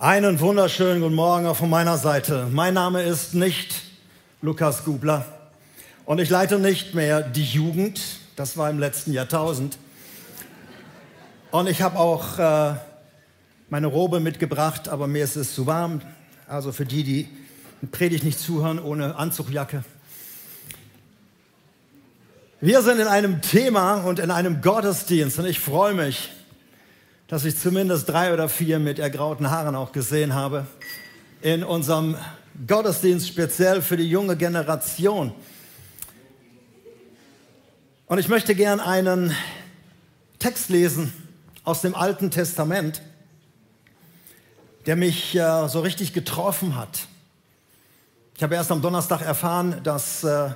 Einen wunderschönen guten Morgen auch von meiner Seite. Mein Name ist nicht Lukas Gubler und ich leite nicht mehr die Jugend. Das war im letzten Jahrtausend. Und ich habe auch äh, meine Robe mitgebracht, aber mir ist es zu warm. Also für die, die Predigt nicht zuhören ohne Anzugjacke. Wir sind in einem Thema und in einem Gottesdienst und ich freue mich, dass ich zumindest drei oder vier mit ergrauten Haaren auch gesehen habe. In unserem Gottesdienst speziell für die junge Generation. Und ich möchte gern einen Text lesen aus dem Alten Testament, der mich äh, so richtig getroffen hat. Ich habe erst am Donnerstag erfahren, dass äh,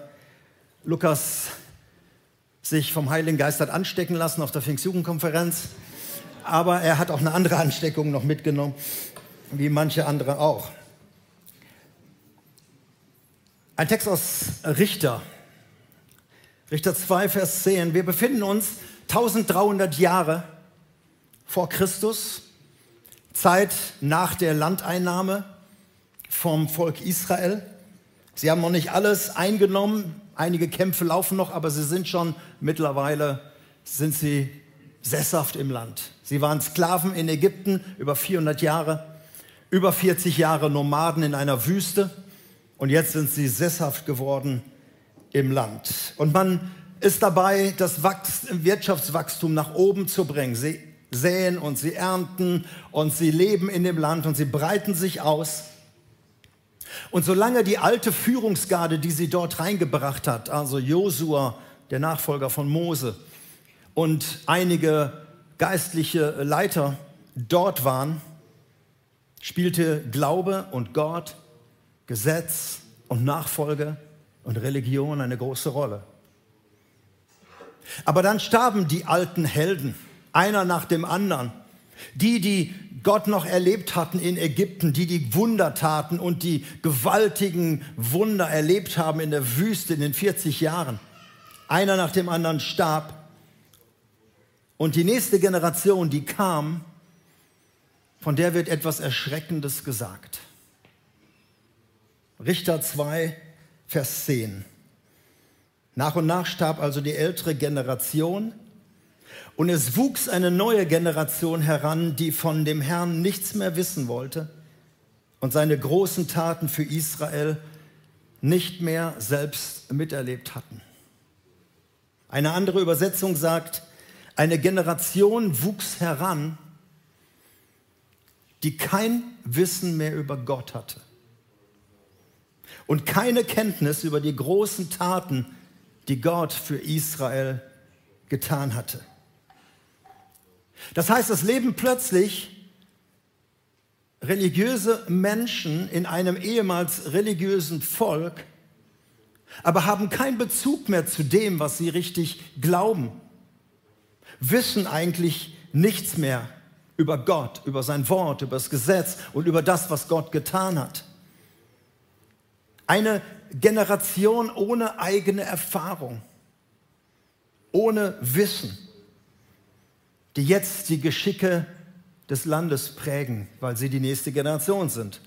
Lukas sich vom Heiligen Geist hat anstecken lassen auf der Pfingstjugendkonferenz aber er hat auch eine andere Ansteckung noch mitgenommen, wie manche andere auch. Ein Text aus Richter, Richter 2, Vers 10. Wir befinden uns 1300 Jahre vor Christus, Zeit nach der Landeinnahme vom Volk Israel. Sie haben noch nicht alles eingenommen, einige Kämpfe laufen noch, aber sie sind schon mittlerweile, sind sie sesshaft im Land. Sie waren Sklaven in Ägypten über 400 Jahre, über 40 Jahre Nomaden in einer Wüste und jetzt sind sie sesshaft geworden im Land. Und man ist dabei, das Wachs Wirtschaftswachstum nach oben zu bringen. Sie säen und sie ernten und sie leben in dem Land und sie breiten sich aus. Und solange die alte Führungsgarde, die sie dort reingebracht hat, also Josua, der Nachfolger von Mose, und einige geistliche Leiter dort waren, spielte Glaube und Gott, Gesetz und Nachfolge und Religion eine große Rolle. Aber dann starben die alten Helden, einer nach dem anderen. Die, die Gott noch erlebt hatten in Ägypten, die die Wunder taten und die gewaltigen Wunder erlebt haben in der Wüste in den 40 Jahren. Einer nach dem anderen starb und die nächste Generation, die kam, von der wird etwas Erschreckendes gesagt. Richter 2, Vers 10. Nach und nach starb also die ältere Generation und es wuchs eine neue Generation heran, die von dem Herrn nichts mehr wissen wollte und seine großen Taten für Israel nicht mehr selbst miterlebt hatten. Eine andere Übersetzung sagt, eine Generation wuchs heran, die kein Wissen mehr über Gott hatte und keine Kenntnis über die großen Taten, die Gott für Israel getan hatte. Das heißt, es leben plötzlich religiöse Menschen in einem ehemals religiösen Volk, aber haben keinen Bezug mehr zu dem, was sie richtig glauben wissen eigentlich nichts mehr über Gott, über sein Wort, über das Gesetz und über das, was Gott getan hat. Eine Generation ohne eigene Erfahrung, ohne Wissen, die jetzt die Geschicke des Landes prägen, weil sie die nächste Generation sind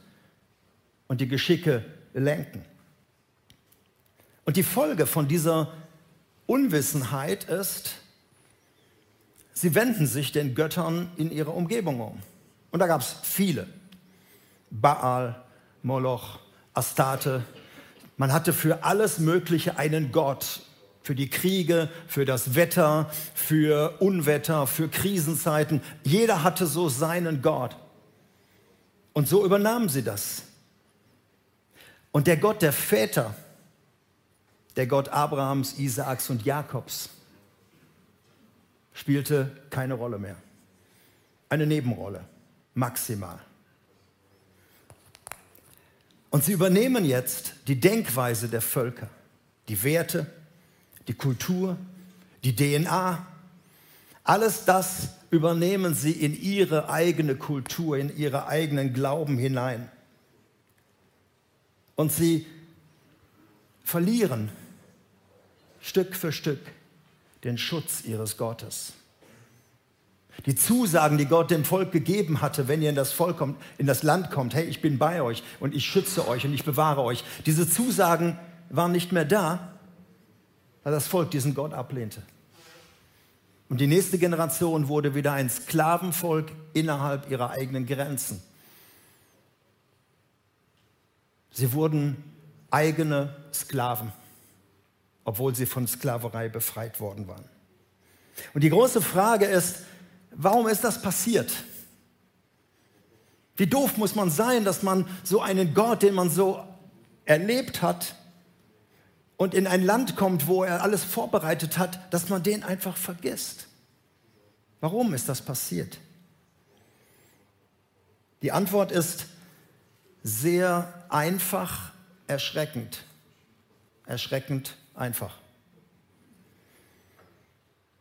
und die Geschicke lenken. Und die Folge von dieser Unwissenheit ist, Sie wenden sich den Göttern in ihrer Umgebung um. Und da gab es viele. Baal, Moloch, Astarte. Man hatte für alles Mögliche einen Gott. Für die Kriege, für das Wetter, für Unwetter, für Krisenzeiten. Jeder hatte so seinen Gott. Und so übernahmen sie das. Und der Gott der Väter, der Gott Abrahams, Isaaks und Jakobs, spielte keine Rolle mehr. Eine Nebenrolle, maximal. Und sie übernehmen jetzt die Denkweise der Völker, die Werte, die Kultur, die DNA. Alles das übernehmen sie in ihre eigene Kultur, in ihre eigenen Glauben hinein. Und sie verlieren Stück für Stück den Schutz ihres Gottes. Die Zusagen, die Gott dem Volk gegeben hatte, wenn ihr in das, Volk kommt, in das Land kommt, hey, ich bin bei euch und ich schütze euch und ich bewahre euch. Diese Zusagen waren nicht mehr da, weil das Volk diesen Gott ablehnte. Und die nächste Generation wurde wieder ein Sklavenvolk innerhalb ihrer eigenen Grenzen. Sie wurden eigene Sklaven, obwohl sie von Sklaverei befreit worden waren. Und die große Frage ist, warum ist das passiert? Wie doof muss man sein, dass man so einen Gott, den man so erlebt hat, und in ein Land kommt, wo er alles vorbereitet hat, dass man den einfach vergisst. Warum ist das passiert? Die Antwort ist sehr einfach, erschreckend. Erschreckend einfach.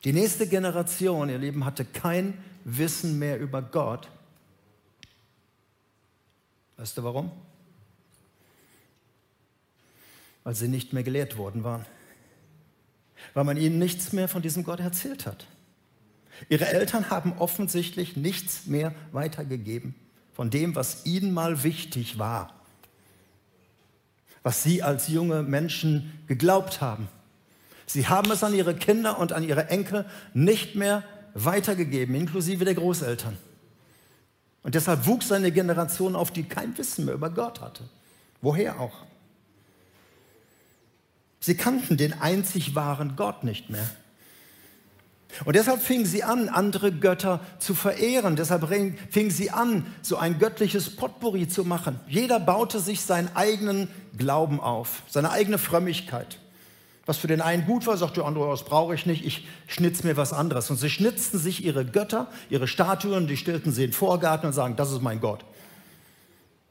Die nächste Generation, ihr Lieben, hatte kein Wissen mehr über Gott. Weißt du warum? weil sie nicht mehr gelehrt worden waren, weil man ihnen nichts mehr von diesem Gott erzählt hat. Ihre Eltern haben offensichtlich nichts mehr weitergegeben von dem, was ihnen mal wichtig war, was sie als junge Menschen geglaubt haben. Sie haben es an ihre Kinder und an ihre Enkel nicht mehr weitergegeben, inklusive der Großeltern. Und deshalb wuchs eine Generation auf, die kein Wissen mehr über Gott hatte. Woher auch? Sie kannten den einzig wahren Gott nicht mehr. Und deshalb fingen sie an, andere Götter zu verehren. Deshalb fingen sie an, so ein göttliches Potpourri zu machen. Jeder baute sich seinen eigenen Glauben auf, seine eigene Frömmigkeit. Was für den einen gut war, sagte der andere, das brauche ich nicht, ich schnitz mir was anderes. Und sie schnitzten sich ihre Götter, ihre Statuen, die stellten sie in den Vorgarten und sagen, das ist mein Gott.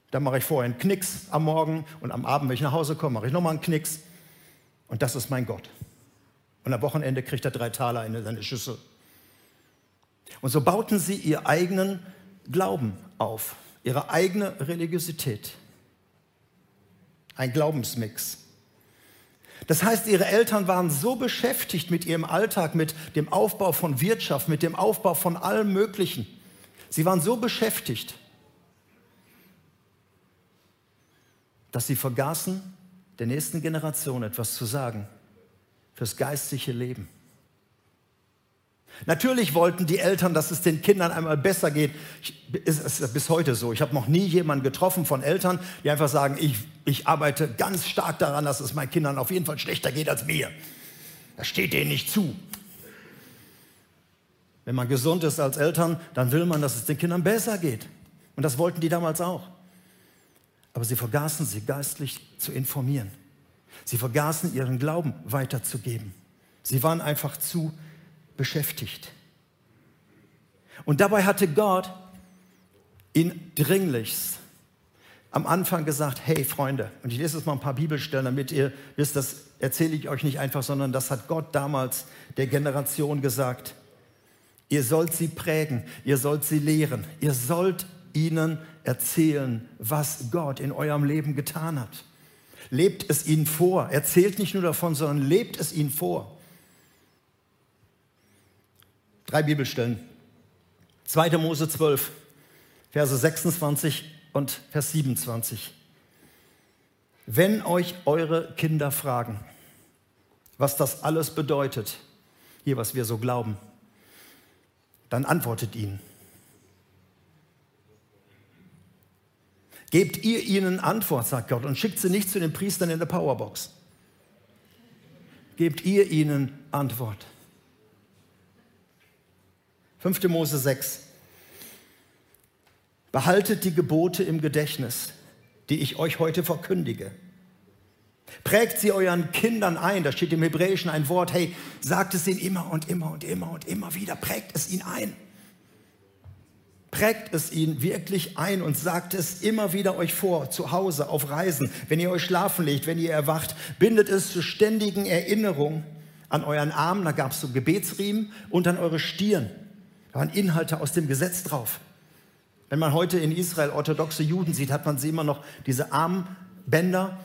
Dann mache ich vorher einen Knicks am Morgen und am Abend, wenn ich nach Hause komme, mache ich nochmal einen Knicks. Und das ist mein Gott. Und am Wochenende kriegt er drei Taler in seine Schüssel. Und so bauten sie ihr eigenen Glauben auf, ihre eigene Religiosität. Ein Glaubensmix. Das heißt, ihre Eltern waren so beschäftigt mit ihrem Alltag, mit dem Aufbau von Wirtschaft, mit dem Aufbau von allem Möglichen. Sie waren so beschäftigt, dass sie vergaßen, der nächsten Generation etwas zu sagen fürs geistliche Leben. Natürlich wollten die Eltern, dass es den Kindern einmal besser geht. Es ist bis heute so. Ich habe noch nie jemanden getroffen von Eltern, die einfach sagen, ich, ich arbeite ganz stark daran, dass es meinen Kindern auf jeden Fall schlechter geht als mir. Das steht denen nicht zu. Wenn man gesund ist als Eltern, dann will man, dass es den Kindern besser geht. Und das wollten die damals auch. Aber sie vergaßen sie geistlich zu informieren. Sie vergaßen ihren Glauben weiterzugeben. Sie waren einfach zu beschäftigt. Und dabei hatte Gott ihn dringlichst am Anfang gesagt, hey Freunde, und ich lese jetzt mal ein paar Bibelstellen, damit ihr wisst, das erzähle ich euch nicht einfach, sondern das hat Gott damals der Generation gesagt. Ihr sollt sie prägen, ihr sollt sie lehren, ihr sollt ihnen erzählen, was Gott in eurem Leben getan hat. Lebt es ihnen vor. Erzählt nicht nur davon, sondern lebt es ihnen vor. Drei Bibelstellen. 2. Mose 12, Verse 26 und Vers 27. Wenn euch eure Kinder fragen, was das alles bedeutet, hier was wir so glauben, dann antwortet ihnen Gebt ihr ihnen Antwort, sagt Gott, und schickt sie nicht zu den Priestern in der Powerbox. Gebt ihr ihnen Antwort. 5. Mose 6. Behaltet die Gebote im Gedächtnis, die ich euch heute verkündige. Prägt sie euren Kindern ein, da steht im Hebräischen ein Wort, hey, sagt es ihnen immer und immer und immer und immer wieder, prägt es ihnen ein prägt es ihn wirklich ein und sagt es immer wieder euch vor, zu Hause, auf Reisen, wenn ihr euch schlafen legt, wenn ihr erwacht, bindet es zur ständigen Erinnerung an euren Arm, da gab es so Gebetsriemen, und an eure Stirn. Da waren Inhalte aus dem Gesetz drauf. Wenn man heute in Israel orthodoxe Juden sieht, hat man sie immer noch diese Armbänder,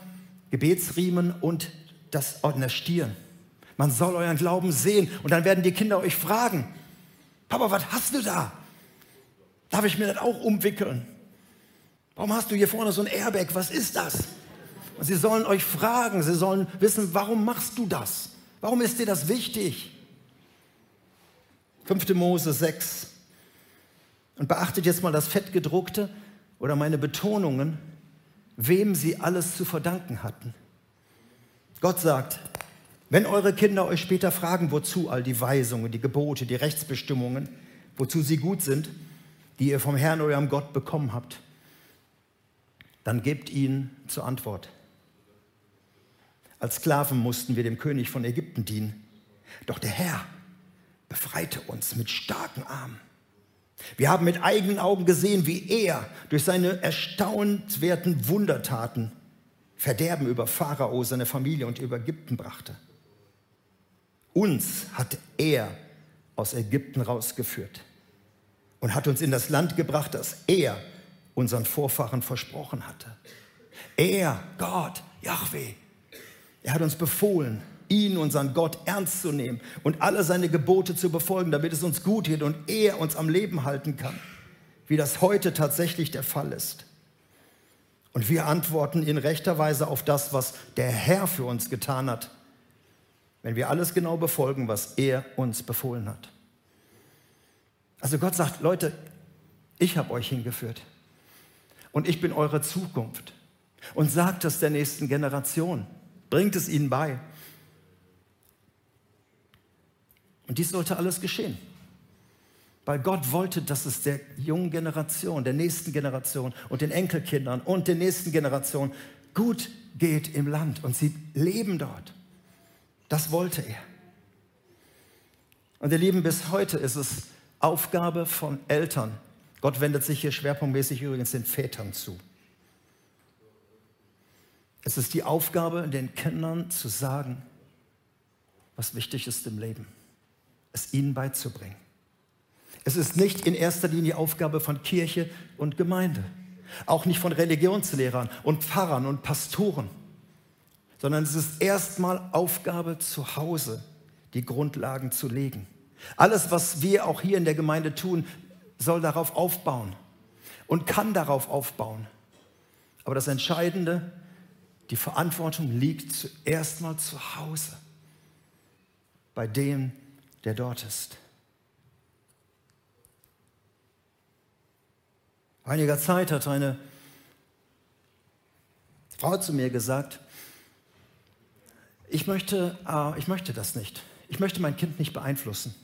Gebetsriemen und das an der Stirn. Man soll euren Glauben sehen und dann werden die Kinder euch fragen, Papa, was hast du da? Darf ich mir das auch umwickeln? Warum hast du hier vorne so ein Airbag? Was ist das? Und sie sollen euch fragen, sie sollen wissen, warum machst du das? Warum ist dir das wichtig? 5. Mose 6. Und beachtet jetzt mal das Fettgedruckte oder meine Betonungen, wem sie alles zu verdanken hatten. Gott sagt, wenn eure Kinder euch später fragen, wozu all die Weisungen, die Gebote, die Rechtsbestimmungen, wozu sie gut sind, die ihr vom Herrn, eurem Gott bekommen habt, dann gebt ihnen zur Antwort. Als Sklaven mussten wir dem König von Ägypten dienen. Doch der Herr befreite uns mit starken Armen. Wir haben mit eigenen Augen gesehen, wie er durch seine erstaunenswerten Wundertaten Verderben über Pharao, seine Familie und über Ägypten brachte. Uns hat er aus Ägypten rausgeführt und hat uns in das Land gebracht, das er unseren Vorfahren versprochen hatte. Er, Gott, Yahweh, er hat uns befohlen, ihn, unseren Gott, ernst zu nehmen und alle seine Gebote zu befolgen, damit es uns gut geht und er uns am Leben halten kann, wie das heute tatsächlich der Fall ist. Und wir antworten in rechter Weise auf das, was der Herr für uns getan hat, wenn wir alles genau befolgen, was er uns befohlen hat. Also Gott sagt, Leute, ich habe euch hingeführt und ich bin eure Zukunft und sagt es der nächsten Generation, bringt es ihnen bei. Und dies sollte alles geschehen. Weil Gott wollte, dass es der jungen Generation, der nächsten Generation und den Enkelkindern und der nächsten Generation gut geht im Land und sie leben dort. Das wollte er. Und ihr Lieben, bis heute ist es Aufgabe von Eltern. Gott wendet sich hier schwerpunktmäßig übrigens den Vätern zu. Es ist die Aufgabe, den Kindern zu sagen, was wichtig ist im Leben, es ihnen beizubringen. Es ist nicht in erster Linie Aufgabe von Kirche und Gemeinde, auch nicht von Religionslehrern und Pfarrern und Pastoren, sondern es ist erstmal Aufgabe zu Hause, die Grundlagen zu legen. Alles, was wir auch hier in der Gemeinde tun, soll darauf aufbauen und kann darauf aufbauen. Aber das Entscheidende, die Verantwortung liegt zuerst mal zu Hause, bei dem, der dort ist. einiger Zeit hat eine Frau zu mir gesagt, ich möchte, äh, ich möchte das nicht. Ich möchte mein Kind nicht beeinflussen.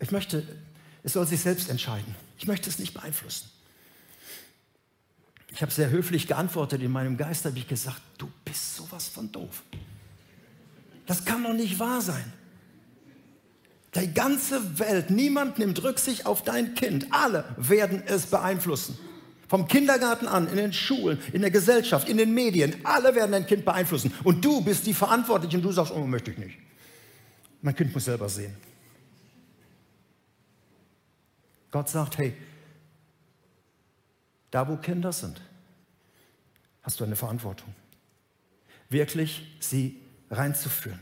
Ich möchte, es soll sich selbst entscheiden. Ich möchte es nicht beeinflussen. Ich habe sehr höflich geantwortet. In meinem Geist habe ich gesagt, du bist sowas von doof. Das kann doch nicht wahr sein. Die ganze Welt, niemand nimmt Rücksicht auf dein Kind. Alle werden es beeinflussen. Vom Kindergarten an, in den Schulen, in der Gesellschaft, in den Medien, alle werden dein Kind beeinflussen. Und du bist die Verantwortliche und du sagst, oh, möchte ich nicht. Mein Kind muss selber sehen. Gott sagt, hey, da wo Kinder sind, hast du eine Verantwortung, wirklich sie reinzuführen.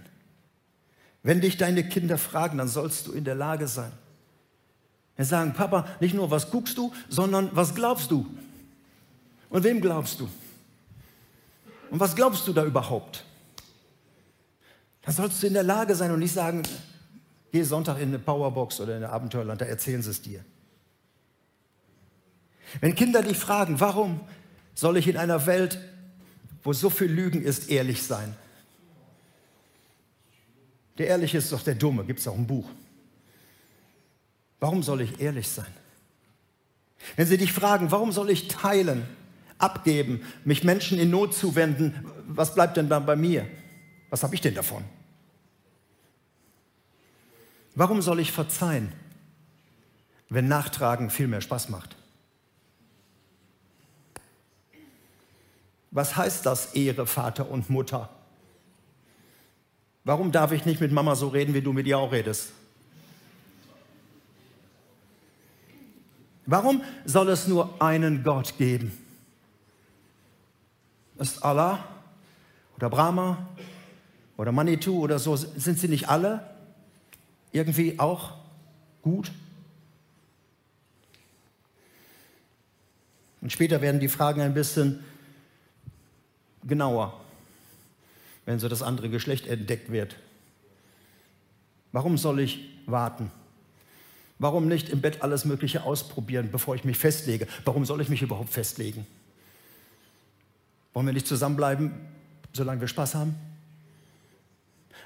Wenn dich deine Kinder fragen, dann sollst du in der Lage sein. Wir sagen, Papa, nicht nur, was guckst du, sondern was glaubst du? Und wem glaubst du? Und was glaubst du da überhaupt? Dann sollst du in der Lage sein und nicht sagen, geh Sonntag in eine Powerbox oder in eine Abenteuerland, da erzählen sie es dir. Wenn Kinder dich fragen, warum soll ich in einer Welt, wo so viel Lügen ist, ehrlich sein? Der Ehrliche ist doch der Dumme, gibt es auch ein Buch. Warum soll ich ehrlich sein? Wenn sie dich fragen, warum soll ich teilen, abgeben, mich Menschen in Not zuwenden, was bleibt denn dann bei mir? Was habe ich denn davon? Warum soll ich verzeihen, wenn Nachtragen viel mehr Spaß macht? Was heißt das, Ehre Vater und Mutter? Warum darf ich nicht mit Mama so reden, wie du mit ihr auch redest? Warum soll es nur einen Gott geben? Ist Allah oder Brahma oder Manitou oder so, sind sie nicht alle? irgendwie auch gut? Und später werden die Fragen ein bisschen genauer, wenn so das andere Geschlecht entdeckt wird. Warum soll ich warten? Warum nicht im Bett alles Mögliche ausprobieren, bevor ich mich festlege? Warum soll ich mich überhaupt festlegen? Wollen wir nicht zusammenbleiben, solange wir Spaß haben?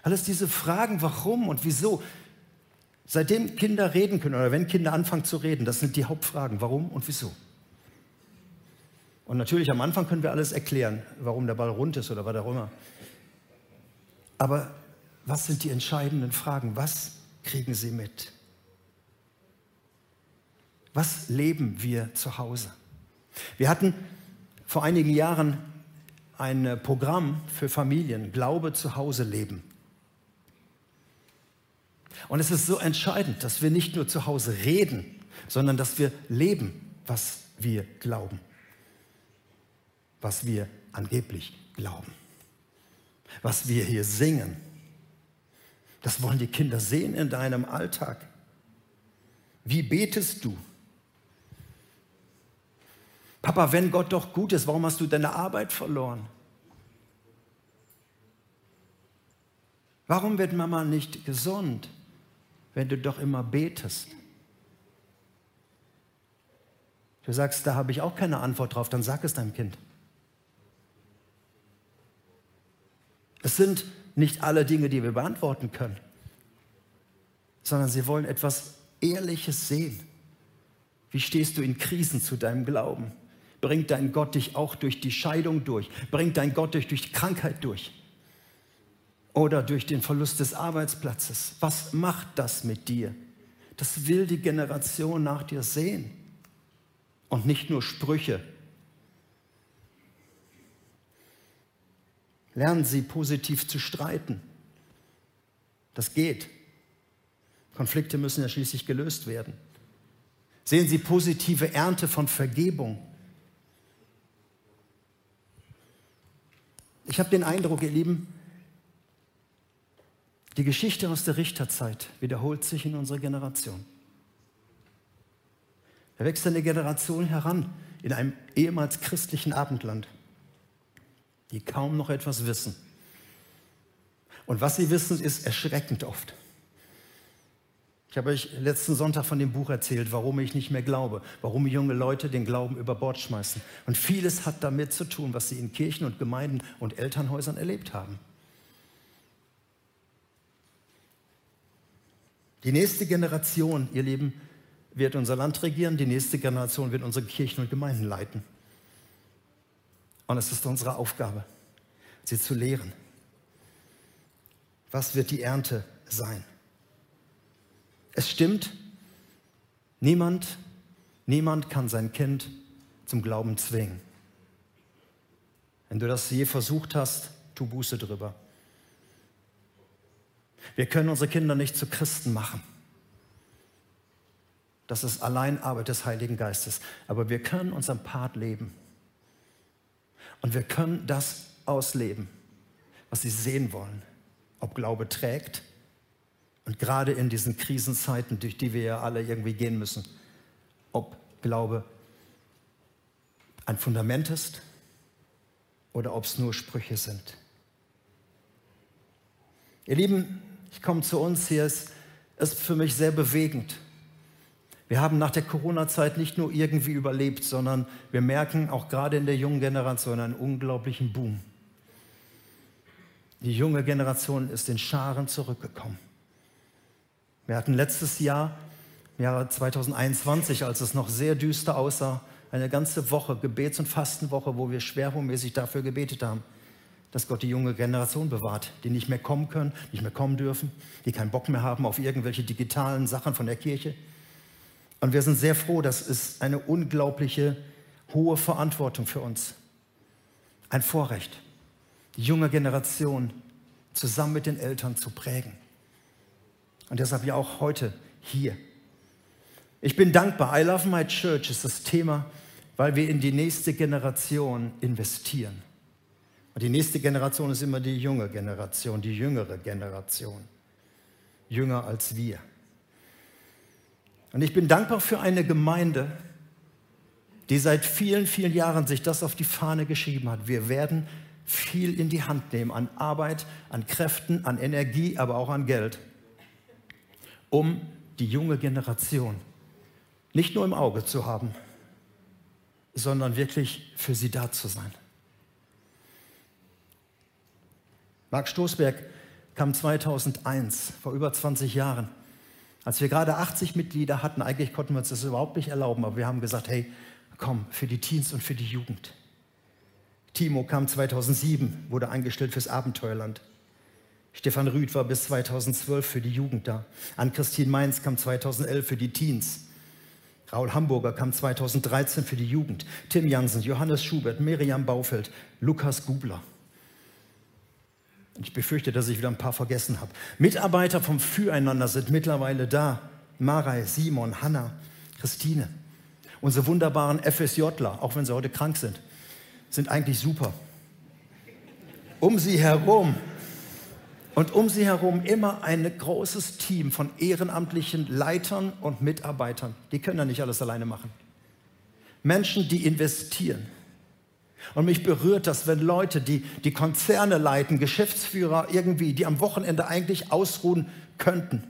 Alles diese Fragen, warum und wieso, seitdem Kinder reden können oder wenn Kinder anfangen zu reden, das sind die Hauptfragen, warum und wieso. Und natürlich am Anfang können wir alles erklären, warum der Ball rund ist oder was auch immer. Aber was sind die entscheidenden Fragen? Was kriegen sie mit? Was leben wir zu Hause? Wir hatten vor einigen Jahren ein Programm für Familien, Glaube zu Hause leben. Und es ist so entscheidend, dass wir nicht nur zu Hause reden, sondern dass wir leben, was wir glauben, was wir angeblich glauben, was wir hier singen. Das wollen die Kinder sehen in deinem Alltag. Wie betest du? Papa, wenn Gott doch gut ist, warum hast du deine Arbeit verloren? Warum wird Mama nicht gesund, wenn du doch immer betest? Du sagst, da habe ich auch keine Antwort drauf, dann sag es deinem Kind. Es sind nicht alle Dinge, die wir beantworten können, sondern sie wollen etwas Ehrliches sehen. Wie stehst du in Krisen zu deinem Glauben? Bringt dein Gott dich auch durch die Scheidung durch? Bringt dein Gott dich durch die Krankheit durch? Oder durch den Verlust des Arbeitsplatzes? Was macht das mit dir? Das will die Generation nach dir sehen. Und nicht nur Sprüche. Lernen Sie positiv zu streiten. Das geht. Konflikte müssen ja schließlich gelöst werden. Sehen Sie positive Ernte von Vergebung. Ich habe den Eindruck, ihr Lieben, die Geschichte aus der Richterzeit wiederholt sich in unserer Generation. Da wächst eine Generation heran in einem ehemals christlichen Abendland, die kaum noch etwas wissen. Und was sie wissen, ist erschreckend oft. Ich habe euch letzten Sonntag von dem Buch erzählt, warum ich nicht mehr glaube, warum junge Leute den Glauben über Bord schmeißen. Und vieles hat damit zu tun, was sie in Kirchen und Gemeinden und Elternhäusern erlebt haben. Die nächste Generation, ihr Lieben, wird unser Land regieren, die nächste Generation wird unsere Kirchen und Gemeinden leiten. Und es ist unsere Aufgabe, sie zu lehren. Was wird die Ernte sein? Es stimmt, niemand, niemand kann sein Kind zum Glauben zwingen. Wenn du das je versucht hast, tu Buße drüber. Wir können unsere Kinder nicht zu Christen machen. Das ist allein Arbeit des Heiligen Geistes. Aber wir können unseren Part leben. Und wir können das ausleben, was sie sehen wollen. Ob Glaube trägt und gerade in diesen Krisenzeiten, durch die wir ja alle irgendwie gehen müssen, ob Glaube ein Fundament ist oder ob es nur Sprüche sind. Ihr Lieben, ich komme zu uns hier, es ist für mich sehr bewegend. Wir haben nach der Corona-Zeit nicht nur irgendwie überlebt, sondern wir merken auch gerade in der jungen Generation einen unglaublichen Boom. Die junge Generation ist in Scharen zurückgekommen. Wir hatten letztes Jahr, im Jahre 2021, als es noch sehr düster aussah, eine ganze Woche, Gebets- und Fastenwoche, wo wir schwerpunktmäßig dafür gebetet haben, dass Gott die junge Generation bewahrt, die nicht mehr kommen können, nicht mehr kommen dürfen, die keinen Bock mehr haben auf irgendwelche digitalen Sachen von der Kirche. Und wir sind sehr froh, das ist eine unglaubliche hohe Verantwortung für uns. Ein Vorrecht, die junge Generation zusammen mit den Eltern zu prägen. Und deshalb ja auch heute hier. Ich bin dankbar. I love my church ist das Thema, weil wir in die nächste Generation investieren. Und die nächste Generation ist immer die junge Generation, die jüngere Generation. jünger als wir. Und ich bin dankbar für eine Gemeinde, die seit vielen, vielen Jahren sich das auf die Fahne geschrieben hat. Wir werden viel in die Hand nehmen an Arbeit, an Kräften, an Energie, aber auch an Geld, um die junge Generation nicht nur im Auge zu haben, sondern wirklich für sie da zu sein. Marc Stoßberg kam 2001, vor über 20 Jahren, als wir gerade 80 Mitglieder hatten. Eigentlich konnten wir uns das überhaupt nicht erlauben, aber wir haben gesagt, hey, komm, für die Teens und für die Jugend. Timo kam 2007, wurde eingestellt fürs Abenteuerland. Stefan Rüth war bis 2012 für die Jugend da. Ann-Christine Mainz kam 2011 für die Teens. Raul Hamburger kam 2013 für die Jugend. Tim Jansen, Johannes Schubert, Miriam Baufeld, Lukas Gubler. Ich befürchte, dass ich wieder ein paar vergessen habe. Mitarbeiter vom Füreinander sind mittlerweile da. Marei, Simon, Hanna, Christine. Unsere wunderbaren FSJler, auch wenn sie heute krank sind, sind eigentlich super. Um sie herum und um sie herum immer ein großes Team von ehrenamtlichen Leitern und Mitarbeitern. Die können ja nicht alles alleine machen. Menschen, die investieren und mich berührt das, wenn Leute, die die Konzerne leiten, Geschäftsführer irgendwie, die am Wochenende eigentlich ausruhen könnten,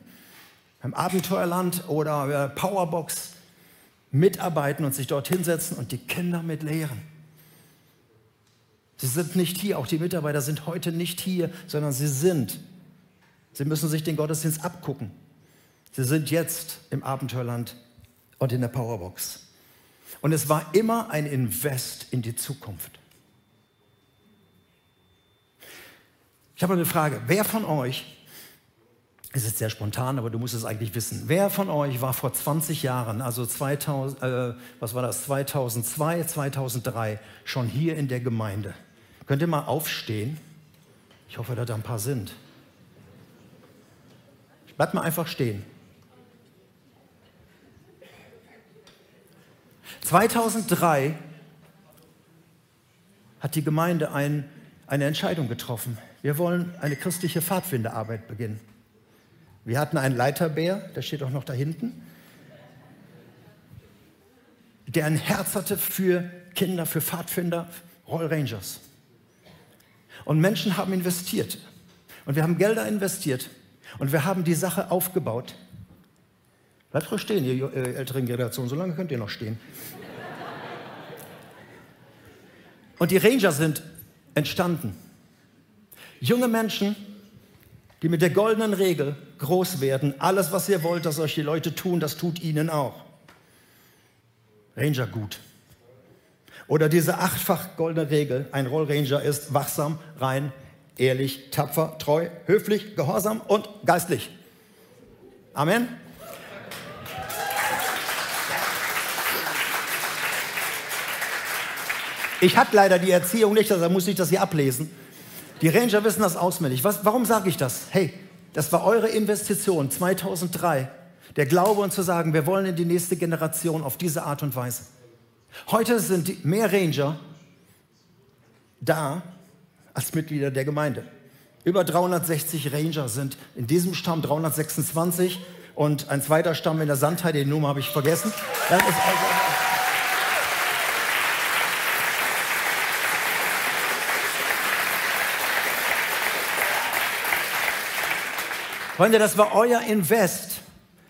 beim Abenteuerland oder Powerbox mitarbeiten und sich dort hinsetzen und die Kinder mit lehren. Sie sind nicht hier, auch die Mitarbeiter sind heute nicht hier, sondern sie sind. Sie müssen sich den Gottesdienst abgucken. Sie sind jetzt im Abenteuerland und in der Powerbox. Und es war immer ein Invest in die Zukunft. Ich habe eine Frage. Wer von euch, es ist sehr spontan, aber du musst es eigentlich wissen, wer von euch war vor 20 Jahren, also 2000, äh, was war das, 2002, 2003, schon hier in der Gemeinde? Könnt ihr mal aufstehen? Ich hoffe, dass da ein paar sind. Bleibt mal einfach stehen. 2003 hat die Gemeinde ein, eine Entscheidung getroffen. Wir wollen eine christliche Pfadfinderarbeit beginnen. Wir hatten einen Leiterbär, der steht auch noch da hinten, der ein Herz hatte für Kinder, für Pfadfinder, Roll Rangers. Und Menschen haben investiert. Und wir haben Gelder investiert. Und wir haben die Sache aufgebaut. Bleibt ruhig stehen, ihr älteren Generation, so lange könnt ihr noch stehen. Und die Ranger sind entstanden. Junge Menschen, die mit der goldenen Regel groß werden. Alles, was ihr wollt, dass euch die Leute tun, das tut ihnen auch. Ranger gut. Oder diese achtfach goldene Regel, ein Rollranger ist wachsam, rein, ehrlich, tapfer, treu, höflich, gehorsam und geistlich. Amen. Ich hatte leider die Erziehung nicht, deshalb muss ich das hier ablesen. Die Ranger wissen das auswendig. Was, warum sage ich das? Hey, das war eure Investition 2003. Der Glaube und zu sagen, wir wollen in die nächste Generation auf diese Art und Weise. Heute sind mehr Ranger da als Mitglieder der Gemeinde. Über 360 Ranger sind in diesem Stamm 326 und ein zweiter Stamm in der Sandheide, die Nummer habe ich vergessen. Das ist also Freunde, das war euer Invest.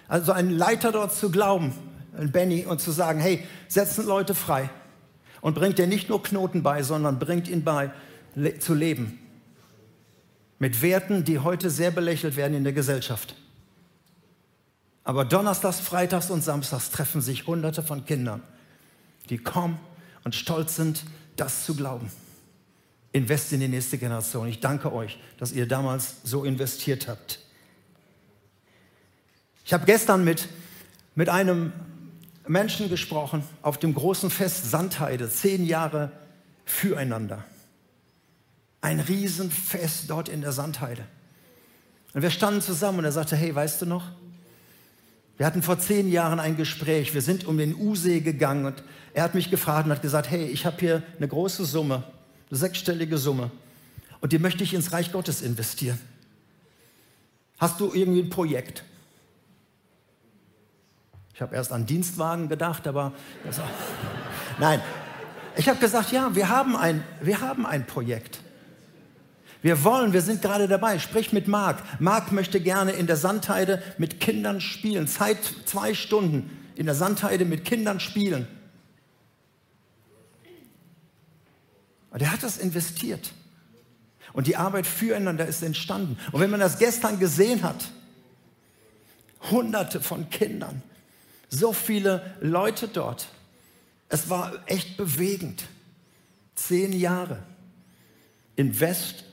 Also ein Leiter dort zu glauben, ein Benny, und zu sagen, hey, setzen Leute frei und bringt dir nicht nur Knoten bei, sondern bringt ihnen bei, le zu leben. Mit Werten, die heute sehr belächelt werden in der Gesellschaft. Aber Donnerstags, Freitags und Samstags treffen sich Hunderte von Kindern, die kommen und stolz sind, das zu glauben. Invest in die nächste Generation. Ich danke euch, dass ihr damals so investiert habt. Ich habe gestern mit, mit einem Menschen gesprochen auf dem großen Fest Sandheide, zehn Jahre füreinander. Ein Riesenfest dort in der Sandheide. Und wir standen zusammen und er sagte, hey, weißt du noch? Wir hatten vor zehn Jahren ein Gespräch, wir sind um den Usee gegangen und er hat mich gefragt und hat gesagt, hey, ich habe hier eine große Summe, eine sechsstellige Summe und die möchte ich ins Reich Gottes investieren. Hast du irgendwie ein Projekt? Ich habe erst an Dienstwagen gedacht, aber nein. Ich habe gesagt, ja, wir haben, ein, wir haben ein Projekt. Wir wollen, wir sind gerade dabei. Sprich mit Marc. Marc möchte gerne in der Sandheide mit Kindern spielen. Zeit zwei Stunden in der Sandheide mit Kindern spielen. Und er hat das investiert. Und die Arbeit füreinander ist entstanden. Und wenn man das gestern gesehen hat, hunderte von Kindern, so viele Leute dort, es war echt bewegend. Zehn Jahre. Invest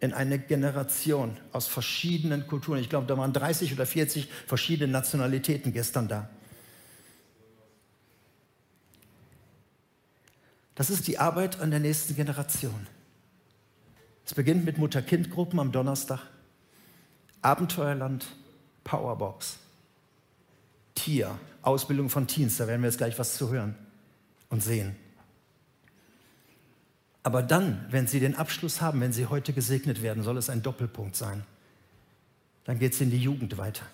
in eine Generation aus verschiedenen Kulturen. Ich glaube, da waren 30 oder 40 verschiedene Nationalitäten gestern da. Das ist die Arbeit an der nächsten Generation. Es beginnt mit Mutter-Kind-Gruppen am Donnerstag, Abenteuerland, Powerbox, Tier, Ausbildung von Teens, da werden wir jetzt gleich was zu hören und sehen. Aber dann, wenn Sie den Abschluss haben, wenn Sie heute gesegnet werden, soll es ein Doppelpunkt sein. Dann geht es in die Jugend weiter.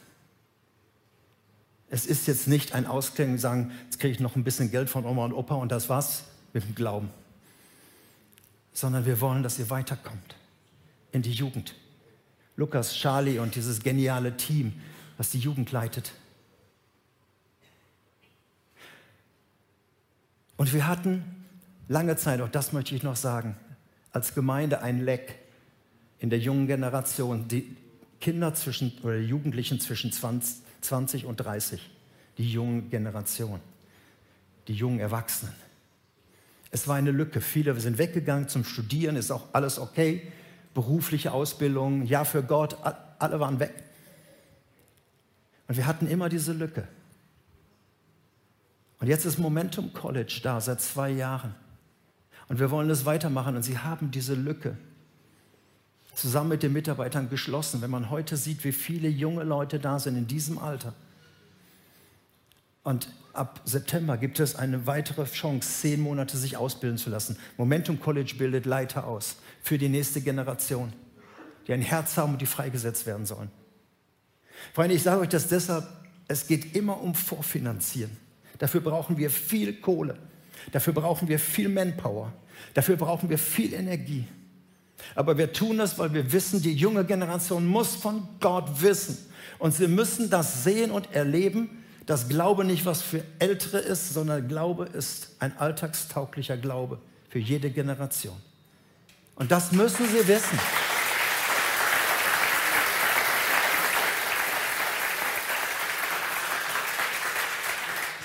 Es ist jetzt nicht ein Ausklingen, sagen, jetzt kriege ich noch ein bisschen Geld von Oma und Opa und das war's mit dem Glauben. Sondern wir wollen, dass ihr weiterkommt in die Jugend. Lukas, Charlie und dieses geniale Team, was die Jugend leitet. Und wir hatten lange Zeit, auch das möchte ich noch sagen, als Gemeinde ein Leck in der jungen Generation, die Kinder zwischen, oder Jugendlichen zwischen 20 und 30, die junge Generation, die jungen Erwachsenen. Es war eine Lücke. Viele sind weggegangen zum Studieren, ist auch alles okay. Berufliche Ausbildung, ja für Gott, alle waren weg. Und wir hatten immer diese Lücke. Und jetzt ist Momentum College da, seit zwei Jahren. Und wir wollen es weitermachen. Und sie haben diese Lücke zusammen mit den Mitarbeitern geschlossen. Wenn man heute sieht, wie viele junge Leute da sind in diesem Alter. Und ab September gibt es eine weitere Chance, zehn Monate sich ausbilden zu lassen. Momentum College bildet Leiter aus für die nächste Generation, die ein Herz haben und die freigesetzt werden sollen. Freunde, ich sage euch das deshalb, es geht immer um Vorfinanzieren. Dafür brauchen wir viel Kohle. Dafür brauchen wir viel Manpower. Dafür brauchen wir viel Energie. Aber wir tun das, weil wir wissen, die junge Generation muss von Gott wissen. Und sie müssen das sehen und erleben, dass Glaube nicht was für Ältere ist, sondern Glaube ist ein alltagstauglicher Glaube für jede Generation. Und das müssen sie wissen.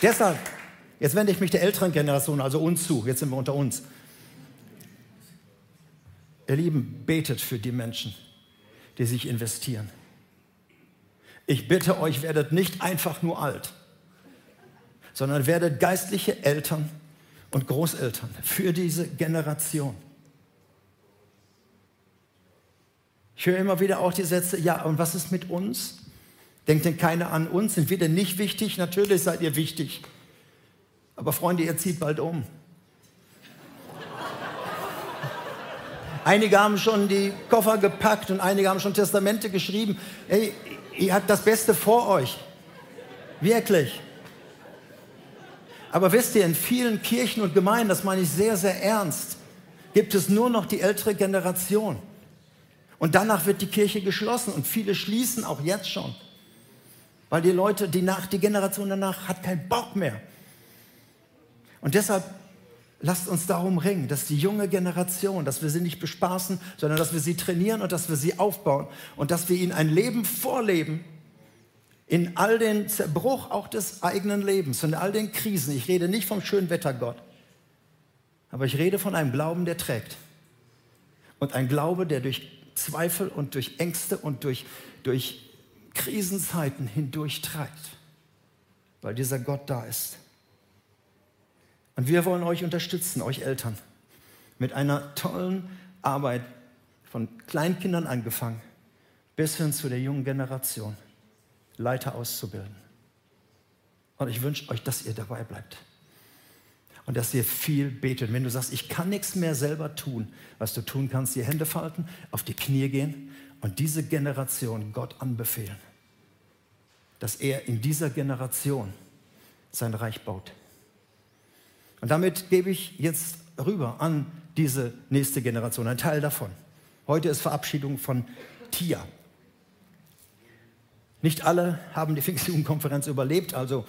Deshalb, jetzt wende ich mich der älteren Generation, also uns zu, jetzt sind wir unter uns. Ihr Lieben, betet für die Menschen, die sich investieren. Ich bitte euch, werdet nicht einfach nur alt, sondern werdet geistliche Eltern und Großeltern für diese Generation. Ich höre immer wieder auch die Sätze, ja, und was ist mit uns? Denkt denn keiner an uns? Sind wir denn nicht wichtig? Natürlich seid ihr wichtig. Aber Freunde, ihr zieht bald um. Einige haben schon die Koffer gepackt und einige haben schon Testamente geschrieben. Hey, ihr habt das Beste vor euch. Wirklich. Aber wisst ihr, in vielen Kirchen und Gemeinden, das meine ich sehr, sehr ernst, gibt es nur noch die ältere Generation. Und danach wird die Kirche geschlossen und viele schließen auch jetzt schon. Weil die Leute, die, nach, die Generation danach hat keinen Bock mehr. Und deshalb lasst uns darum ringen, dass die junge Generation, dass wir sie nicht bespaßen, sondern dass wir sie trainieren und dass wir sie aufbauen und dass wir ihnen ein Leben vorleben, in all den Zerbruch auch des eigenen Lebens und in all den Krisen. Ich rede nicht vom schönen Wettergott, aber ich rede von einem Glauben, der trägt. Und ein Glaube, der durch Zweifel und durch Ängste und durch, durch Krisenzeiten hindurchtreibt, weil dieser Gott da ist. Und wir wollen euch unterstützen, euch Eltern, mit einer tollen Arbeit von Kleinkindern angefangen bis hin zu der jungen Generation, Leiter auszubilden. Und ich wünsche euch, dass ihr dabei bleibt. und dass ihr viel betet. Wenn du sagst, ich kann nichts mehr selber tun, was du tun kannst, die Hände falten, auf die Knie gehen und diese Generation Gott anbefehlen, dass er in dieser Generation sein Reich baut. Und damit gebe ich jetzt rüber an diese nächste Generation, ein Teil davon. Heute ist Verabschiedung von Tia. Nicht alle haben die Pfingstjugendkonferenz überlebt, also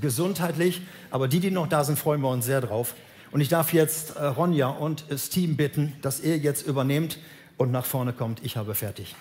gesundheitlich, aber die, die noch da sind, freuen wir uns sehr drauf. Und ich darf jetzt äh, Ronja und das Team bitten, dass ihr jetzt übernehmt und nach vorne kommt. Ich habe fertig.